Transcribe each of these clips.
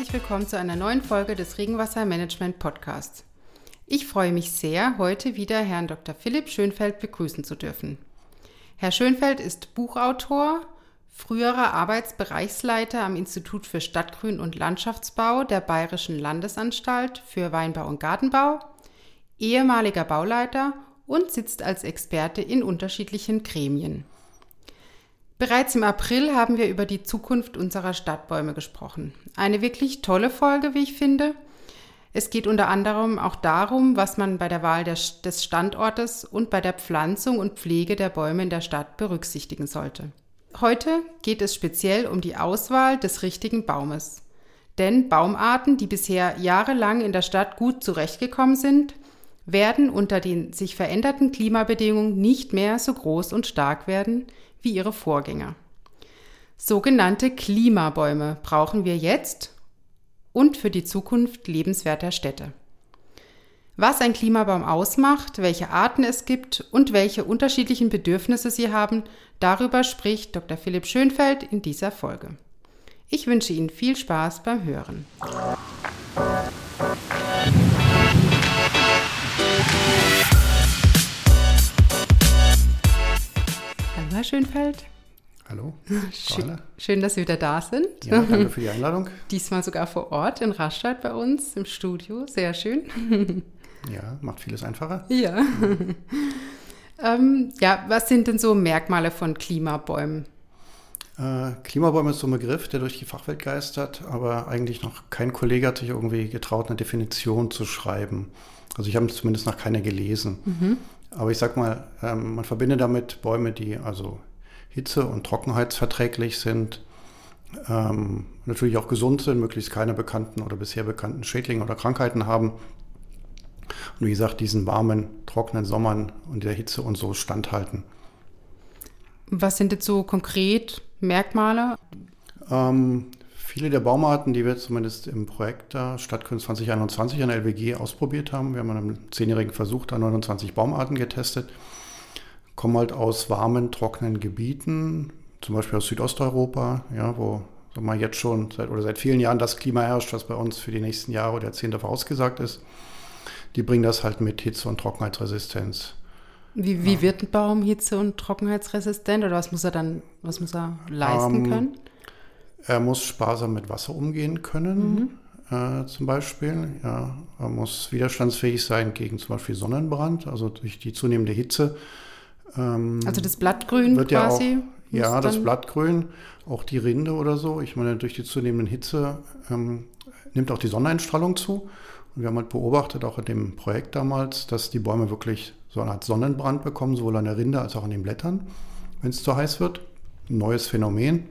herzlich willkommen zu einer neuen Folge des Regenwassermanagement Podcasts. Ich freue mich sehr, heute wieder Herrn Dr. Philipp Schönfeld begrüßen zu dürfen. Herr Schönfeld ist Buchautor, früherer Arbeitsbereichsleiter am Institut für Stadtgrün und Landschaftsbau der Bayerischen Landesanstalt für Weinbau und Gartenbau, ehemaliger Bauleiter und sitzt als Experte in unterschiedlichen Gremien. Bereits im April haben wir über die Zukunft unserer Stadtbäume gesprochen. Eine wirklich tolle Folge, wie ich finde. Es geht unter anderem auch darum, was man bei der Wahl des Standortes und bei der Pflanzung und Pflege der Bäume in der Stadt berücksichtigen sollte. Heute geht es speziell um die Auswahl des richtigen Baumes. Denn Baumarten, die bisher jahrelang in der Stadt gut zurechtgekommen sind, werden unter den sich veränderten Klimabedingungen nicht mehr so groß und stark werden wie ihre Vorgänger. Sogenannte Klimabäume brauchen wir jetzt und für die Zukunft lebenswerter Städte. Was ein Klimabaum ausmacht, welche Arten es gibt und welche unterschiedlichen Bedürfnisse sie haben, darüber spricht Dr. Philipp Schönfeld in dieser Folge. Ich wünsche Ihnen viel Spaß beim Hören. Schönfeld. Hallo. Schön, schön, dass Sie wieder da sind. Ja, danke für die Einladung. Diesmal sogar vor Ort in Rastatt bei uns im Studio. Sehr schön. Ja, macht vieles einfacher. Ja. ähm, ja, was sind denn so Merkmale von Klimabäumen? Äh, Klimabäume ist so ein Begriff, der durch die Fachwelt geistert, aber eigentlich noch kein Kollege hat sich irgendwie getraut, eine Definition zu schreiben. Also ich habe zumindest noch keine gelesen. Mhm. Aber ich sag mal, ähm, man verbindet damit Bäume, die also hitze- und trockenheitsverträglich sind, ähm, natürlich auch gesund sind, möglichst keine bekannten oder bisher bekannten Schädlinge oder Krankheiten haben. Und wie gesagt, diesen warmen, trockenen Sommern und der Hitze und so standhalten. Was sind jetzt so konkret Merkmale? Ähm, viele der Baumarten, die wir zumindest im Projekt da Stadtgrün 2021 an der LWG ausprobiert haben, wir haben in einem zehnjährigen Versuch da 29 Baumarten getestet, kommen halt aus warmen, trockenen Gebieten, zum Beispiel aus Südosteuropa, ja, wo sagen wir, jetzt schon seit, oder seit vielen Jahren das Klima herrscht, was bei uns für die nächsten Jahre oder Jahrzehnte vorausgesagt ist. Die bringen das halt mit Hitze- und Trockenheitsresistenz. Wie, wie ja. wird ein Baum hitze- und trockenheitsresistent oder was muss er dann, was muss er leisten ähm, können? Er muss sparsam mit Wasser umgehen können, mhm. äh, zum Beispiel. Ja, er muss widerstandsfähig sein gegen zum Beispiel Sonnenbrand, also durch die zunehmende Hitze. Ähm, also das Blattgrün wird quasi? Ja, auch, ja das Blattgrün, auch die Rinde oder so. Ich meine, durch die zunehmende Hitze ähm, nimmt auch die Sonneneinstrahlung zu. Und wir haben halt beobachtet, auch in dem Projekt damals, dass die Bäume wirklich so eine Art Sonnenbrand bekommen, sowohl an der Rinde als auch an den Blättern, wenn es zu heiß wird. Ein neues Phänomen,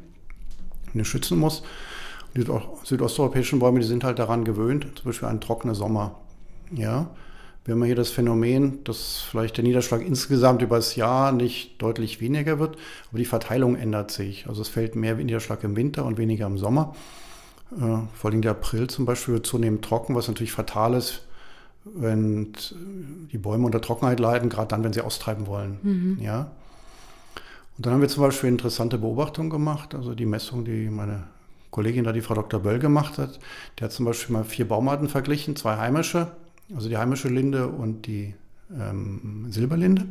den schützen muss. Die südosteuropäischen Bäume, die sind halt daran gewöhnt, zum Beispiel an trockene Sommer. Ja, wir haben hier das Phänomen, dass vielleicht der Niederschlag insgesamt über das Jahr nicht deutlich weniger wird, aber die Verteilung ändert sich. Also es fällt mehr Niederschlag im Winter und weniger im Sommer. Äh, vor allem der April zum Beispiel wird zunehmend trocken, was natürlich fatal ist, wenn die Bäume unter Trockenheit leiden, gerade dann, wenn sie austreiben wollen. Mhm. Ja. Und dann haben wir zum Beispiel interessante Beobachtungen gemacht, also die Messung, die meine Kollegin da, die Frau Dr. Böll gemacht hat. Der hat zum Beispiel mal vier Baumarten verglichen, zwei heimische, also die heimische Linde und die ähm, Silberlinde.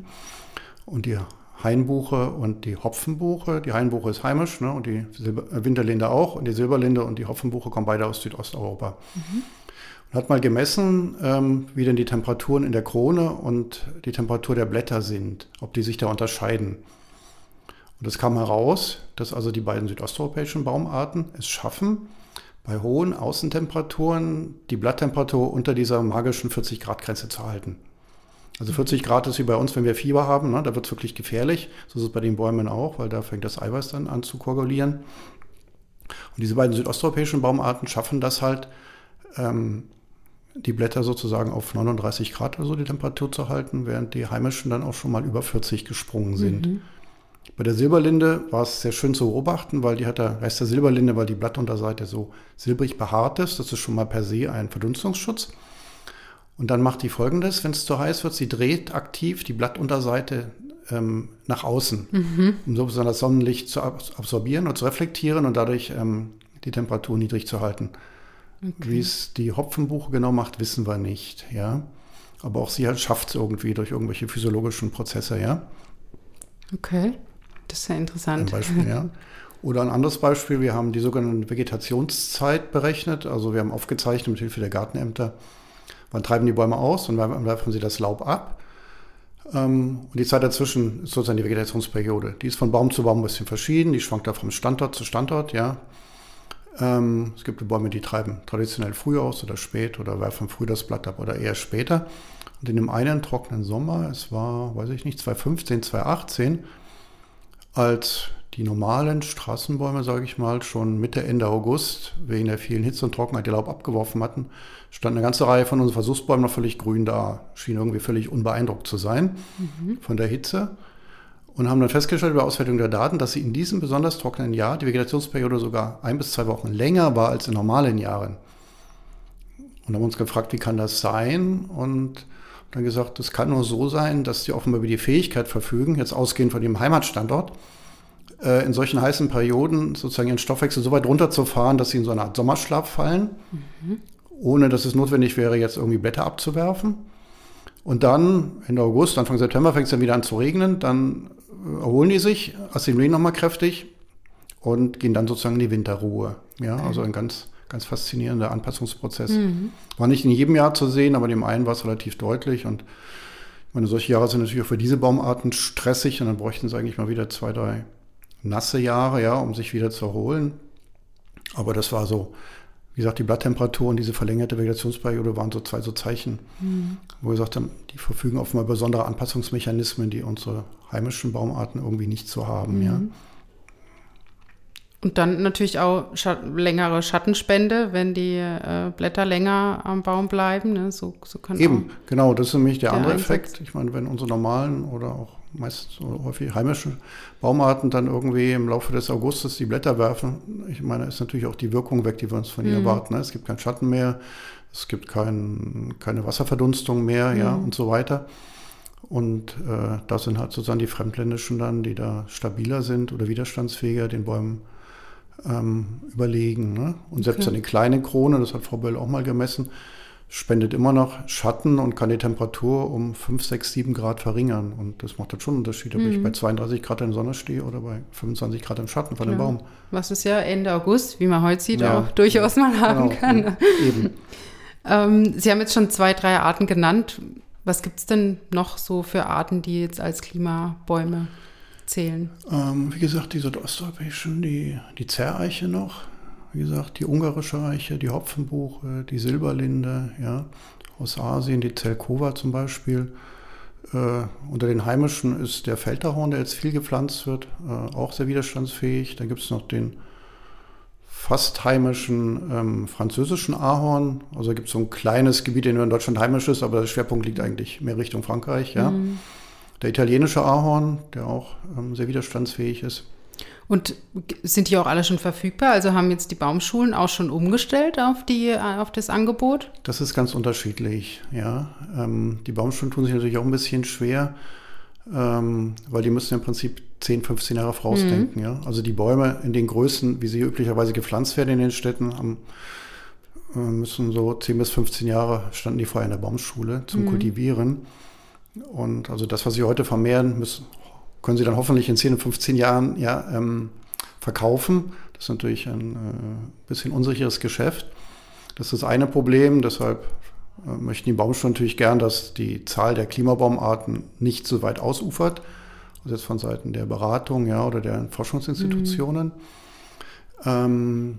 Und die Hainbuche und die Hopfenbuche. Die Hainbuche ist heimisch ne, und die Silber äh, Winterlinde auch. Und die Silberlinde und die Hopfenbuche kommen beide aus Südosteuropa. Mhm. Und hat mal gemessen, ähm, wie denn die Temperaturen in der Krone und die Temperatur der Blätter sind, ob die sich da unterscheiden. Und es kam heraus, dass also die beiden südosteuropäischen Baumarten es schaffen, bei hohen Außentemperaturen die Blatttemperatur unter dieser magischen 40 Grad Grenze zu halten. Also 40 Grad ist wie bei uns, wenn wir Fieber haben, ne? da wird es wirklich gefährlich. So ist es bei den Bäumen auch, weil da fängt das Eiweiß dann an zu koagulieren. Und diese beiden südosteuropäischen Baumarten schaffen das halt, ähm, die Blätter sozusagen auf 39 Grad oder so die Temperatur zu halten, während die heimischen dann auch schon mal über 40 gesprungen sind. Mhm. Bei der Silberlinde war es sehr schön zu beobachten, weil die hat der Rest der Silberlinde, weil die Blattunterseite so silbrig behaart ist. Das ist schon mal per se ein Verdunstungsschutz. Und dann macht die folgendes, wenn es zu heiß wird, sie dreht aktiv die Blattunterseite ähm, nach außen, mhm. um sozusagen das Sonnenlicht zu absorbieren und zu reflektieren und dadurch ähm, die Temperatur niedrig zu halten. Okay. Wie es die Hopfenbuche genau macht, wissen wir nicht, ja. Aber auch sie halt schafft es irgendwie durch irgendwelche physiologischen Prozesse, ja. Okay, das ist ja interessant. Beispiel, ja. Oder ein anderes Beispiel, wir haben die sogenannte Vegetationszeit berechnet. Also wir haben aufgezeichnet mit Hilfe der Gartenämter, wann treiben die Bäume aus und wann werfen sie das Laub ab. Ähm, und die Zeit dazwischen ist sozusagen die Vegetationsperiode. Die ist von Baum zu Baum ein bisschen verschieden, die schwankt da vom Standort zu Standort, ja. Ähm, es gibt Bäume, die treiben traditionell früh aus oder spät oder werfen früh das Blatt ab oder eher später. Und in dem einen trockenen Sommer, es war, weiß ich nicht, 2015, 2018, als die normalen Straßenbäume, sage ich mal, schon Mitte, Ende August wegen der vielen Hitze und Trockenheit ihr Laub abgeworfen hatten, stand eine ganze Reihe von unseren Versuchsbäumen noch völlig grün da, schien irgendwie völlig unbeeindruckt zu sein mhm. von der Hitze und haben dann festgestellt über Auswertung der Daten, dass sie in diesem besonders trockenen Jahr die Vegetationsperiode sogar ein bis zwei Wochen länger war als in normalen Jahren. Und haben uns gefragt, wie kann das sein? Und dann gesagt, das kann nur so sein, dass die offenbar über die Fähigkeit verfügen, jetzt ausgehend von dem Heimatstandort, äh, in solchen heißen Perioden sozusagen ihren Stoffwechsel so weit runterzufahren, dass sie in so eine Art Sommerschlaf fallen, mhm. ohne dass es notwendig wäre, jetzt irgendwie Blätter abzuwerfen. Und dann Ende August, Anfang September fängt es dann wieder an zu regnen, dann erholen die sich, assimilieren nochmal kräftig und gehen dann sozusagen in die Winterruhe. Ja, also ein ganz, ganz faszinierender Anpassungsprozess. Mhm. War nicht in jedem Jahr zu sehen, aber dem einen war es relativ deutlich und ich meine, solche Jahre sind natürlich auch für diese Baumarten stressig und dann bräuchten sie eigentlich mal wieder zwei, drei nasse Jahre, ja, um sich wieder zu erholen. Aber das war so, wie gesagt, die Blatttemperatur und diese verlängerte Vegetationsperiode waren so zwei so Zeichen, mhm. wo wir gesagt haben, die verfügen offenbar besondere Anpassungsmechanismen, die unsere heimischen Baumarten irgendwie nicht so haben. Mhm. Ja. Und dann natürlich auch Schat längere Schattenspende, wenn die äh, Blätter länger am Baum bleiben. Ne? So, so kann Eben, genau, das ist nämlich der, der andere Einsatz. Effekt. Ich meine, wenn unsere normalen oder auch meist häufig heimische Baumarten dann irgendwie im Laufe des Augustes die Blätter werfen, ich meine, ist natürlich auch die Wirkung weg, die wir uns von ihnen mhm. erwarten. Ne? Es gibt keinen Schatten mehr, es gibt kein, keine Wasserverdunstung mehr, mhm. ja, und so weiter. Und äh, das sind halt sozusagen die Fremdländischen dann, die da stabiler sind oder widerstandsfähiger den Bäumen ähm, überlegen. Ne? Und selbst okay. eine kleine Krone, das hat Frau Böll auch mal gemessen, spendet immer noch Schatten und kann die Temperatur um 5, 6, 7 Grad verringern. Und das macht dann schon einen Unterschied, ob mhm. ich bei 32 Grad in der Sonne stehe oder bei 25 Grad im Schatten von Klar. dem Baum. Was es ja Ende August, wie man heute sieht, ja. auch durchaus mal haben genau. kann. Eben. ähm, Sie haben jetzt schon zwei, drei Arten genannt. Was gibt es denn noch so für Arten, die jetzt als Klimabäume zählen? Ähm, wie gesagt, die südosteuropäischen, die, die Zerreiche noch wie gesagt, die ungarische Eiche, die Hopfenbuche, die Silberlinde, ja, aus Asien, die Zelkova zum Beispiel. Äh, unter den heimischen ist der Felterhorn, der jetzt viel gepflanzt wird, äh, auch sehr widerstandsfähig. Dann gibt es noch den fast heimischen ähm, französischen Ahorn. Also gibt es so ein kleines Gebiet, in dem in Deutschland heimisch ist, aber der Schwerpunkt liegt eigentlich mehr Richtung Frankreich. Ja. Mhm. Der italienische Ahorn, der auch ähm, sehr widerstandsfähig ist. Und sind die auch alle schon verfügbar? Also haben jetzt die Baumschulen auch schon umgestellt auf, die, auf das Angebot? Das ist ganz unterschiedlich, ja. Ähm, die Baumschulen tun sich natürlich auch ein bisschen schwer, ähm, weil die müssen im Prinzip 10, 15 Jahre vorausdenken, mhm. ja. Also die Bäume in den Größen, wie sie üblicherweise gepflanzt werden in den Städten, haben, äh, müssen so 10 bis 15 Jahre standen die vorher in der Baumschule zum mhm. Kultivieren. Und also das, was sie heute vermehren, müssen können sie dann hoffentlich in 10 und 15 Jahren ja, ähm, verkaufen. Das ist natürlich ein äh, bisschen unsicheres Geschäft. Das ist das eine Problem. Deshalb äh, möchten die Baumschulen natürlich gern, dass die Zahl der Klimabaumarten nicht so weit ausufert. Also jetzt von Seiten der Beratung ja, oder der Forschungsinstitutionen. Mhm. Ähm,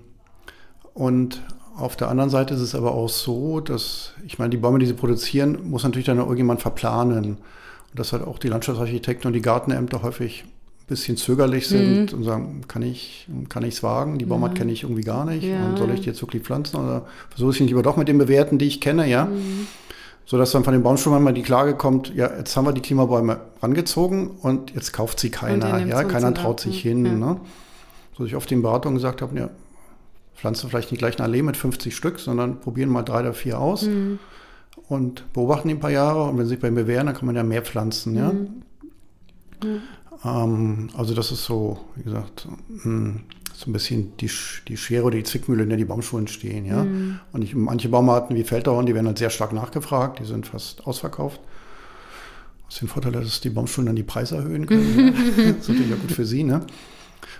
und auf der anderen Seite ist es aber auch so, dass, ich meine, die Bäume, die sie produzieren, muss natürlich dann irgendjemand verplanen. Und dass halt auch die Landschaftsarchitekten und die Gartenämter häufig ein bisschen zögerlich sind mhm. und sagen, kann ich kann es wagen? Die Baumart ja. kenne ich irgendwie gar nicht. Ja. Und soll ich die jetzt wirklich pflanzen oder versuche ich nicht lieber doch mit den Bewerten, die ich kenne, ja? Mhm. Sodass dann von den Baumschulen mal die Klage kommt, ja, jetzt haben wir die Klimabäume rangezogen und jetzt kauft sie keiner, ja, keiner traut sich hin. Ja. Ne? So ich oft in Beratungen gesagt habe, ja, pflanzen vielleicht nicht gleich eine Allee mit 50 Stück, sondern probieren mal drei oder vier aus. Mhm und beobachten die ein paar Jahre und wenn sie sich bei ihm bewähren, dann kann man ja mehr pflanzen. Ja? Mhm. Ähm, also das ist so, wie gesagt, hm, so ein bisschen die, die Schere oder die Zwickmühle, in der die Baumschulen stehen. Ja? Mhm. Und ich, manche Baumarten wie Feldhorn, die werden halt sehr stark nachgefragt, die sind fast ausverkauft. Was den Vorteil hat, dass die Baumschulen dann die Preise erhöhen können. ja. Das ist natürlich ja gut für sie. Ne?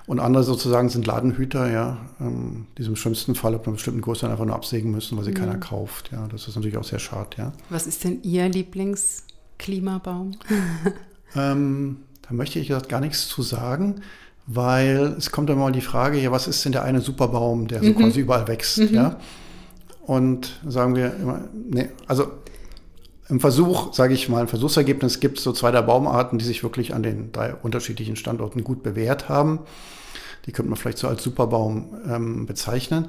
Und andere sozusagen sind Ladenhüter, ja, ähm, die im schlimmsten Fall ab einer bestimmten Größe einfach nur absägen müssen, weil sie mhm. keiner kauft. Ja, das ist natürlich auch sehr schade, ja. Was ist denn Ihr Lieblingsklimabaum? ähm, da möchte ich gesagt gar nichts zu sagen, weil es kommt immer mal die Frage, ja, was ist denn der eine Superbaum, der so mhm. quasi überall wächst, mhm. ja? Und sagen wir immer, nee, also im Versuch, sage ich mal, ein Versuchsergebnis gibt es so zwei der Baumarten, die sich wirklich an den drei unterschiedlichen Standorten gut bewährt haben. Die könnte man vielleicht so als Superbaum ähm, bezeichnen.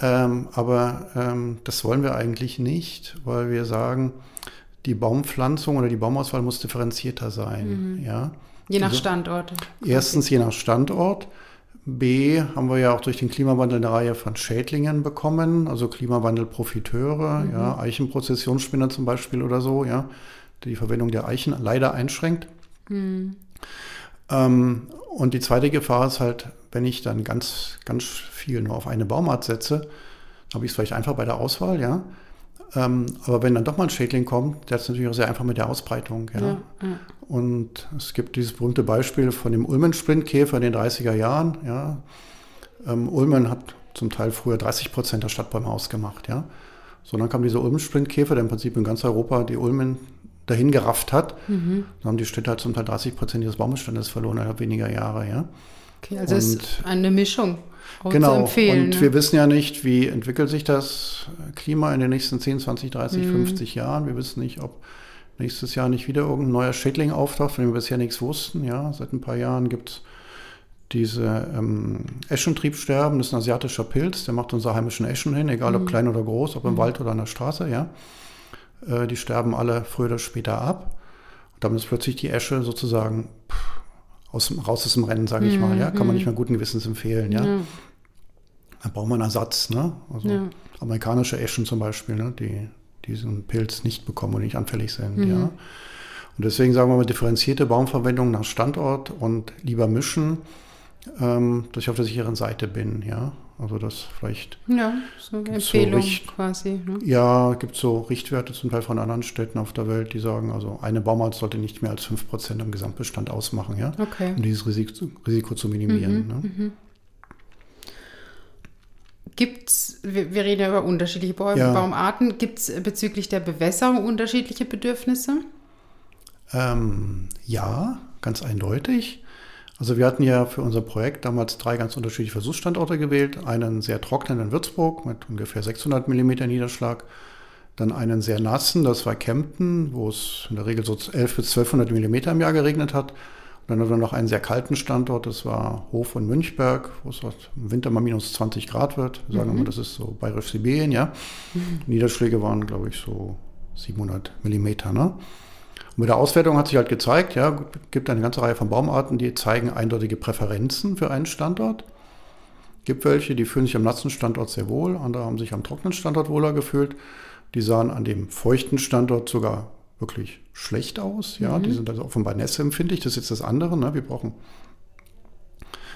Ähm, aber ähm, das wollen wir eigentlich nicht, weil wir sagen, die Baumpflanzung oder die Baumauswahl muss differenzierter sein. Mhm. Ja? Je nach also, Standort. Erstens je nach Standort. B haben wir ja auch durch den Klimawandel eine Reihe von Schädlingen bekommen, also Klimawandelprofiteure, mhm. ja, Eichenprozessionsspinner zum Beispiel oder so, ja, die die Verwendung der Eichen leider einschränkt. Mhm. Ähm, und die zweite Gefahr ist halt, wenn ich dann ganz, ganz viel nur auf eine Baumart setze, habe ich es vielleicht einfach bei der Auswahl, ja. Ähm, aber wenn dann doch mal ein Schädling kommt, der ist natürlich auch sehr einfach mit der Ausbreitung. Ja. ja, ja. Und es gibt dieses berühmte Beispiel von dem Ulmen-Sprintkäfer in den 30er Jahren. Ja. Ähm, Ulmen hat zum Teil früher 30 Prozent der Stadtbäume ausgemacht. Ja. So, dann kam dieser Ulmen-Sprintkäfer, der im Prinzip in ganz Europa die Ulmen dahin gerafft hat. Mhm. Dann haben die Städte halt zum Teil 30 Prozent ihres Baumbestandes verloren innerhalb weniger Jahre. Ja. Okay, also es ist eine Mischung. Genau, und ne? wir wissen ja nicht, wie entwickelt sich das Klima in den nächsten 10, 20, 30, mhm. 50 Jahren. Wir wissen nicht, ob nächstes Jahr nicht wieder irgendein neuer Schädling auftaucht, von dem wir bisher nichts wussten. Ja, seit ein paar Jahren gibt es diese ähm, Eschentriebsterben, das ist ein asiatischer Pilz, der macht unsere heimischen Eschen hin, egal ob mhm. klein oder groß, ob im mhm. Wald oder an der Straße, ja. Äh, die sterben alle früher oder später ab. Und damit ist plötzlich die Esche sozusagen pff, aus, raus aus dem Rennen, sage ich mal. Ja? Kann man mhm. nicht mehr guten Gewissens empfehlen. Ja? ja. Da braucht man einen Ersatz. Ne? Also ja. amerikanische Eschen zum Beispiel, ne? die diesen Pilz nicht bekommen und nicht anfällig sind. Mhm. Ja? Und deswegen sagen wir mal differenzierte Baumverwendung nach Standort und lieber mischen, ähm, dass ich auf der sicheren Seite bin. Ja? Also das vielleicht. Ja, so eine Empfehlung so quasi. Ne? Ja, gibt so Richtwerte zum Teil von anderen Städten auf der Welt, die sagen, also eine Baumart sollte nicht mehr als 5% im Gesamtbestand ausmachen, ja, okay. um dieses Risiko, Risiko zu minimieren. Mhm, ne? Gibt es, wir, wir, reden ja über unterschiedliche Baum ja. Baumarten, gibt es bezüglich der Bewässerung unterschiedliche Bedürfnisse? Ähm, ja, ganz eindeutig. Also wir hatten ja für unser Projekt damals drei ganz unterschiedliche Versuchsstandorte gewählt. Einen sehr trockenen in Würzburg mit ungefähr 600 mm Niederschlag. Dann einen sehr nassen, das war Kempten, wo es in der Regel so 11 bis 1200 mm im Jahr geregnet hat. Dann hatten wir noch einen sehr kalten Standort, das war Hof und Münchberg, wo es im Winter mal minus 20 Grad wird. Wir sagen mhm. immer, das ist so bayerisch-Sibirien, ja. Mhm. Niederschläge waren, glaube ich, so 700 Millimeter, ne? Und mit der Auswertung hat sich halt gezeigt, ja, gibt eine ganze Reihe von Baumarten, die zeigen eindeutige Präferenzen für einen Standort. Gibt welche, die fühlen sich am nassen Standort sehr wohl, andere haben sich am trockenen Standort wohler gefühlt. Die sahen an dem feuchten Standort sogar wirklich schlecht aus. Ja, mhm. die sind also offenbar nässeempfindlich. Das ist jetzt das andere. Ne? Wir brauchen.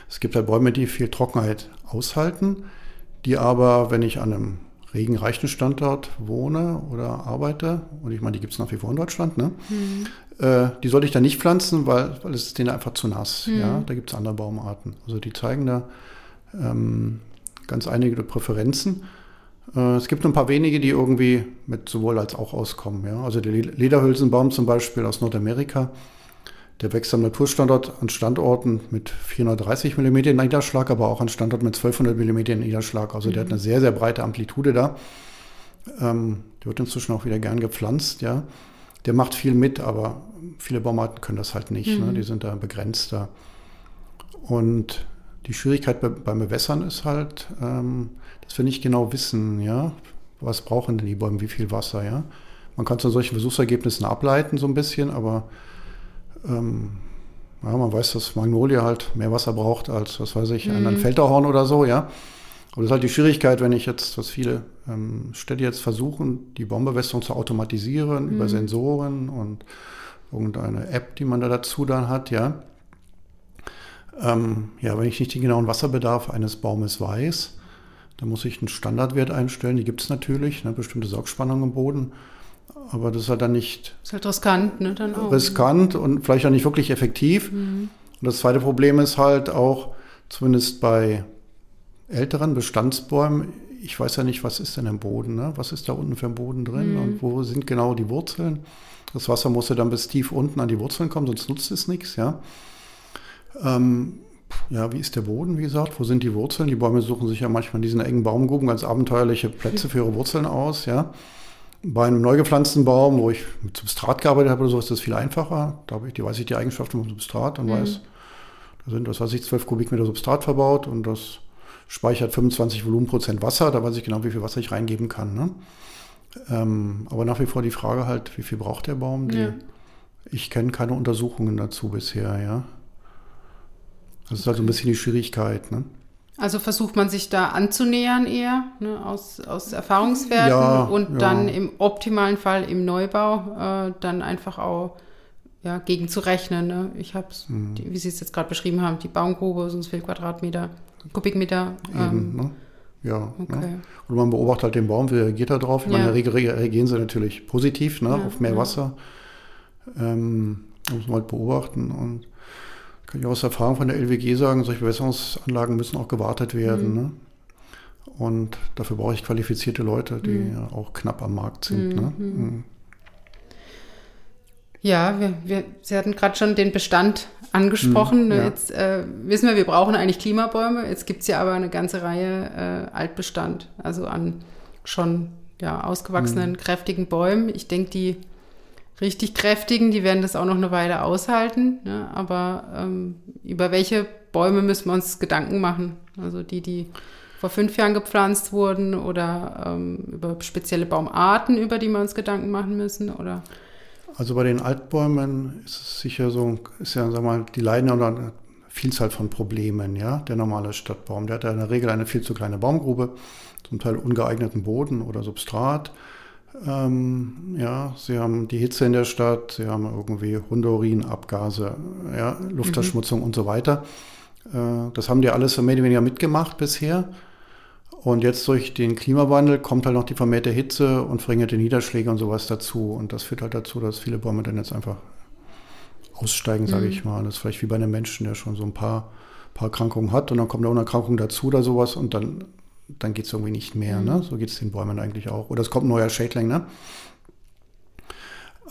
Es gibt halt Bäume, die viel Trockenheit aushalten, die aber, wenn ich an einem regenreichen Standort wohne oder arbeite, und ich meine, die gibt es nach wie vor in Deutschland, ne? Mhm. Äh, die sollte ich da nicht pflanzen, weil, weil es ist denen einfach zu nass. Mhm. Ja? Da gibt es andere Baumarten. Also die zeigen da ähm, ganz einige Präferenzen. Äh, es gibt ein paar wenige, die irgendwie mit sowohl als auch auskommen. Ja? Also der Lederhülsenbaum zum Beispiel aus Nordamerika, der wächst am Naturstandort an Standorten mit 430 mm Niederschlag, aber auch an Standorten mit 1200 mm Niederschlag. Also mhm. der hat eine sehr, sehr breite Amplitude da. Ähm, der wird inzwischen auch wieder gern gepflanzt, ja. Der macht viel mit, aber viele Baumarten können das halt nicht. Ne? Mhm. Ne? Die sind da begrenzter. Und die Schwierigkeit bei, beim Bewässern ist halt, ähm, dass wir nicht genau wissen, ja, was brauchen denn die Bäume, wie viel Wasser, ja. Man kann es an solchen Versuchsergebnissen ableiten, so ein bisschen, aber ähm, ja, man weiß, dass Magnolie halt mehr Wasser braucht als, was weiß ich, mhm. ein Feldahorn oder so, ja. Aber das ist halt die Schwierigkeit, wenn ich jetzt, was viele ähm, Städte jetzt versuchen, die Baumbewässerung zu automatisieren mhm. über Sensoren und irgendeine App, die man da dazu dann hat, ja. Ähm, ja, wenn ich nicht den genauen Wasserbedarf eines Baumes weiß, dann muss ich einen Standardwert einstellen. Die gibt es natürlich, eine bestimmte Saugspannung im Boden. Aber das ist halt dann nicht. Ist halt riskant, ne? Dann auch. Riskant und vielleicht auch nicht wirklich effektiv. Mhm. Und das zweite Problem ist halt auch, zumindest bei älteren Bestandsbäumen, ich weiß ja nicht, was ist denn im Boden, ne? was ist da unten für ein Boden drin mhm. und wo sind genau die Wurzeln. Das Wasser muss ja dann bis tief unten an die Wurzeln kommen, sonst nutzt es nichts, ja. Ähm, ja, wie ist der Boden, wie gesagt? Wo sind die Wurzeln? Die Bäume suchen sich ja manchmal in diesen engen Baumgruben ganz abenteuerliche Plätze für ihre Wurzeln aus, ja. Bei einem neu gepflanzten Baum, wo ich mit Substrat gearbeitet habe oder so, ist das viel einfacher. Da habe ich, die weiß ich die Eigenschaften vom Substrat und mhm. weiß, da sind, was weiß ich, 12 Kubikmeter Substrat verbaut und das speichert 25 Volumenprozent Wasser. Da weiß ich genau, wie viel Wasser ich reingeben kann. Ne? Ähm, aber nach wie vor die Frage halt, wie viel braucht der Baum? Die, ja. Ich kenne keine Untersuchungen dazu bisher, ja. Das ist halt so ein bisschen die Schwierigkeit, ne? Also versucht man sich da anzunähern eher ne, aus, aus Erfahrungswerten ja, und ja. dann im optimalen Fall im Neubau äh, dann einfach auch ja, gegen zu rechnen. Ne? Ich habe es, mhm. wie Sie es jetzt gerade beschrieben haben, die Baumgrube, sonst viel Quadratmeter, Kubikmeter. Eben, ähm, ne? Ja. Ne? Okay. Ne? Und man beobachtet halt den Baum, wie reagiert er drauf? Ich ja. meine, in der Regel reagieren sie natürlich positiv ne, auf mehr Wasser. Ähm, muss man halt beobachten und kann ich aus Erfahrung von der LWG sagen, solche Bewässerungsanlagen müssen auch gewartet werden. Mhm. Ne? Und dafür brauche ich qualifizierte Leute, die mhm. auch knapp am Markt sind. Ne? Mhm. Ne? Ja, wir, wir, Sie hatten gerade schon den Bestand angesprochen. Mhm, ja. Jetzt äh, wissen wir, wir brauchen eigentlich Klimabäume. Jetzt gibt es ja aber eine ganze Reihe äh, Altbestand, also an schon ja, ausgewachsenen, mhm. kräftigen Bäumen. Ich denke, die richtig kräftigen, die werden das auch noch eine Weile aushalten. Ne? Aber ähm, über welche Bäume müssen wir uns Gedanken machen? Also die, die vor fünf Jahren gepflanzt wurden oder ähm, über spezielle Baumarten, über die wir uns Gedanken machen müssen? Oder? Also bei den Altbäumen ist es sicher so, ist ja, sag mal, die leiden unter einer Vielzahl von Problemen, ja. Der normale Stadtbaum, der hat ja in der Regel eine viel zu kleine Baumgrube, zum Teil ungeeigneten Boden oder Substrat. Ähm, ja, sie haben die Hitze in der Stadt, sie haben irgendwie Hundeurin, Abgase, ja, Luftverschmutzung mhm. und so weiter. Äh, das haben die alles mehr oder weniger mitgemacht bisher. Und jetzt durch den Klimawandel kommt halt noch die vermehrte Hitze und verringerte Niederschläge und sowas dazu. Und das führt halt dazu, dass viele Bäume dann jetzt einfach aussteigen, sage mhm. ich mal. Das ist vielleicht wie bei einem Menschen, der schon so ein paar, paar Erkrankungen hat und dann kommt eine Erkrankung dazu oder sowas und dann dann geht es irgendwie nicht mehr. Mhm. Ne? So geht es den Bäumen eigentlich auch. Oder es kommt ein neuer Schädling. Ne?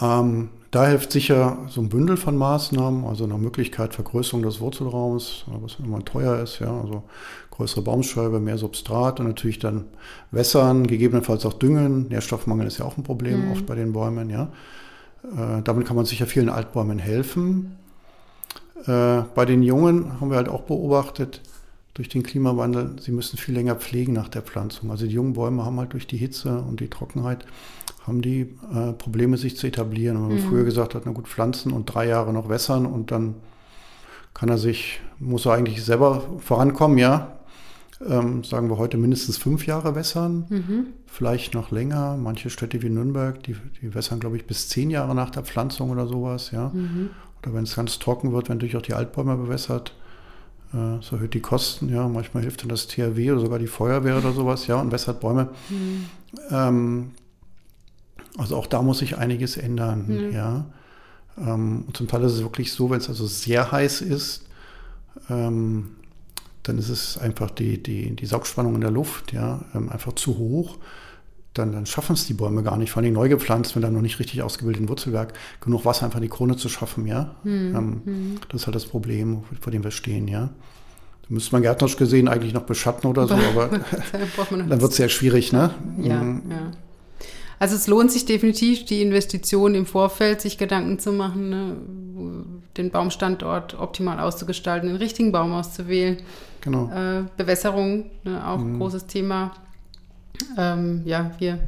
Ähm, da hilft sicher so ein Bündel von Maßnahmen, also eine Möglichkeit Vergrößerung des Wurzelraums, was immer teuer ist, ja, also größere Baumscheibe, mehr Substrat und natürlich dann wässern, gegebenenfalls auch düngen. Nährstoffmangel ist ja auch ein Problem mhm. oft bei den Bäumen, ja. Äh, damit kann man sicher vielen Altbäumen helfen. Äh, bei den Jungen haben wir halt auch beobachtet, durch den Klimawandel, sie müssen viel länger pflegen nach der Pflanzung. Also die jungen Bäume haben halt durch die Hitze und die Trockenheit, haben die äh, Probleme, sich zu etablieren. Und wenn man mhm. früher gesagt hat, na gut, pflanzen und drei Jahre noch wässern und dann kann er sich, muss er eigentlich selber vorankommen, ja. Ähm, sagen wir heute mindestens fünf Jahre wässern, mhm. vielleicht noch länger. Manche Städte wie Nürnberg, die, die wässern, glaube ich, bis zehn Jahre nach der Pflanzung oder sowas, ja. Mhm. Oder wenn es ganz trocken wird, wenn natürlich auch die Altbäume bewässert, es erhöht die Kosten, ja. Manchmal hilft dann das THW oder sogar die Feuerwehr oder sowas, ja, und wässert Bäume. Mhm. Ähm, also auch da muss sich einiges ändern, mhm. ja. Ähm, und zum Teil ist es wirklich so, wenn es also sehr heiß ist, ähm, dann ist es einfach die, die, die Saugspannung in der Luft, ja, ähm, einfach zu hoch dann, dann schaffen es die Bäume gar nicht, vor allem neu gepflanzt, mit einem noch nicht richtig ausgebildeten Wurzelwerk, genug Wasser einfach in die Krone zu schaffen, ja. Hm, ähm, hm. Das ist halt das Problem, vor dem wir stehen, ja. Da müsste man gärtnerisch gesehen eigentlich noch beschatten oder so, aber dann wird es sehr schwierig, ne? Ja, mhm. ja. Also es lohnt sich definitiv, die Investition im Vorfeld, sich Gedanken zu machen, ne, den Baumstandort optimal auszugestalten, den richtigen Baum auszuwählen. Genau. Äh, Bewässerung, ne, auch mhm. großes Thema. Ähm, ja, wir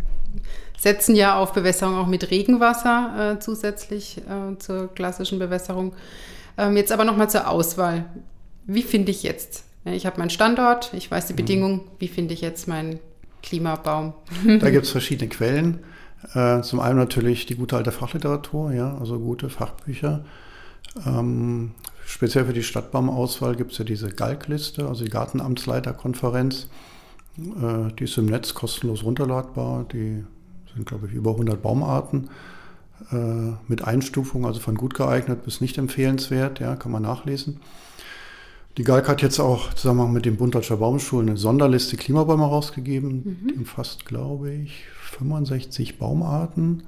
setzen ja auf Bewässerung auch mit Regenwasser äh, zusätzlich äh, zur klassischen Bewässerung. Ähm, jetzt aber nochmal zur Auswahl. Wie finde ich jetzt? Ich habe meinen Standort, ich weiß die mhm. Bedingungen. Wie finde ich jetzt meinen Klimabaum? Da gibt es verschiedene Quellen. Äh, zum einen natürlich die gute alte Fachliteratur, ja, also gute Fachbücher. Ähm, speziell für die Stadtbaumauswahl gibt es ja diese Galkliste, also die Gartenamtsleiterkonferenz. Äh, die ist im Netz kostenlos runterladbar. Die sind, glaube ich, über 100 Baumarten äh, mit Einstufung, also von gut geeignet bis nicht empfehlenswert, ja, kann man nachlesen. Die Galk hat jetzt auch zusammen mit dem Bund Deutscher Baumschulen eine Sonderliste Klimabäume rausgegeben. Mhm. Die umfasst, glaube ich, 65 Baumarten.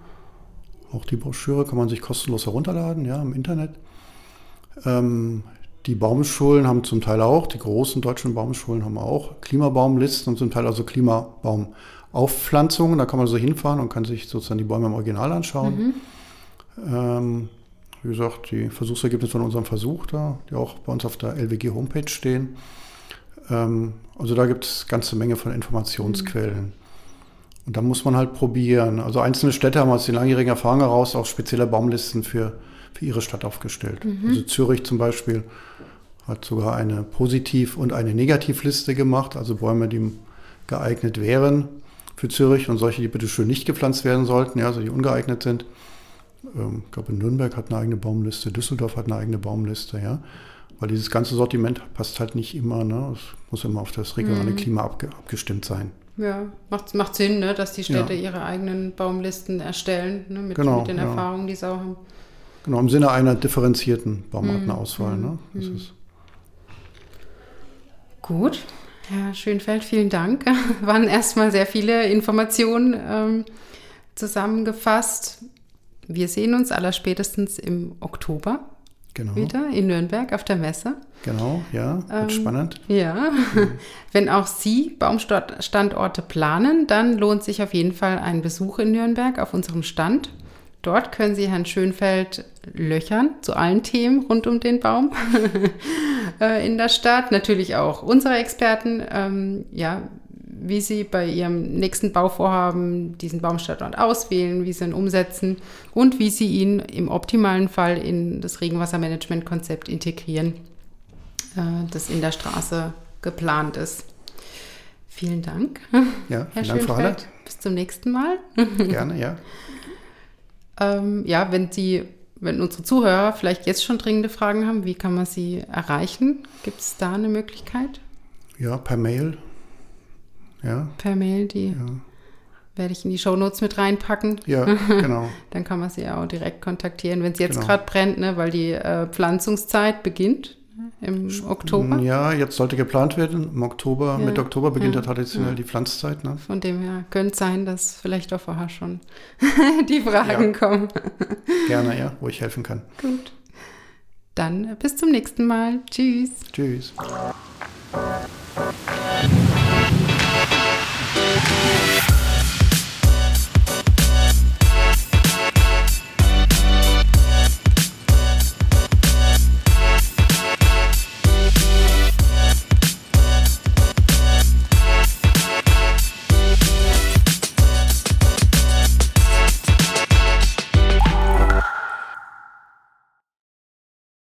Auch die Broschüre kann man sich kostenlos herunterladen, ja, im Internet. Ähm, die Baumschulen haben zum Teil auch, die großen deutschen Baumschulen haben auch Klimabaumlisten und zum Teil also Klimabaumaufpflanzungen. Da kann man so hinfahren und kann sich sozusagen die Bäume im Original anschauen. Mhm. Ähm, wie gesagt, die Versuchsergebnisse von unserem Versuch da, die auch bei uns auf der LWG-Homepage stehen. Ähm, also da gibt es ganze Menge von Informationsquellen. Mhm. Und da muss man halt probieren. Also einzelne Städte haben aus den langjährigen Erfahrungen heraus auch spezielle Baumlisten für, für ihre Stadt aufgestellt. Mhm. Also Zürich zum Beispiel hat sogar eine Positiv- und eine Negativliste gemacht, also Bäume, die geeignet wären für Zürich und solche, die bitte schön nicht gepflanzt werden sollten, ja, also die ungeeignet sind. Ähm, ich glaube, Nürnberg hat eine eigene Baumliste, Düsseldorf hat eine eigene Baumliste, ja. Weil dieses ganze Sortiment passt halt nicht immer, ne? Es muss immer auf das regionale mhm. Klima abge abgestimmt sein. Ja, macht, macht Sinn, ne, dass die Städte ja. ihre eigenen Baumlisten erstellen, ne, mit, genau, mit den ja. Erfahrungen, die sie auch haben. Genau, im Sinne einer differenzierten Baumartenauswahl. Mhm. Ne? Das mhm. ist Gut, Herr Schönfeld, vielen Dank. Waren erstmal sehr viele Informationen ähm, zusammengefasst. Wir sehen uns allerspätestens im Oktober genau. wieder in Nürnberg auf der Messe. Genau, ja, wird ähm, spannend. Ja, mhm. wenn auch Sie Baumstandorte planen, dann lohnt sich auf jeden Fall ein Besuch in Nürnberg auf unserem Stand. Dort können Sie Herrn Schönfeld löchern zu allen Themen rund um den Baum äh, in der Stadt. Natürlich auch unsere Experten, ähm, ja, wie sie bei ihrem nächsten Bauvorhaben diesen Baumstandort auswählen, wie sie ihn umsetzen und wie sie ihn im optimalen Fall in das Regenwassermanagementkonzept integrieren, äh, das in der Straße geplant ist. Vielen Dank. Ja, vielen Herr Dank, Frau Haller. Bis zum nächsten Mal. Gerne, ja. Ähm, ja, wenn Sie wenn unsere Zuhörer vielleicht jetzt schon dringende Fragen haben, wie kann man sie erreichen? Gibt es da eine Möglichkeit? Ja, per Mail ja. Per Mail, die ja. werde ich in die Shownotes mit reinpacken. Ja, genau. Dann kann man sie auch direkt kontaktieren, wenn es jetzt genau. gerade brennt, ne, weil die äh, Pflanzungszeit beginnt im Oktober. Ja, jetzt sollte geplant werden. Im Oktober, ja, Mitte Oktober beginnt ja, ja traditionell ja. die Pflanzzeit. Ne? Von dem her könnte sein, dass vielleicht auch vorher schon die Fragen kommen. Gerne, ja, wo ich helfen kann. Gut. Dann bis zum nächsten Mal. Tschüss. Tschüss.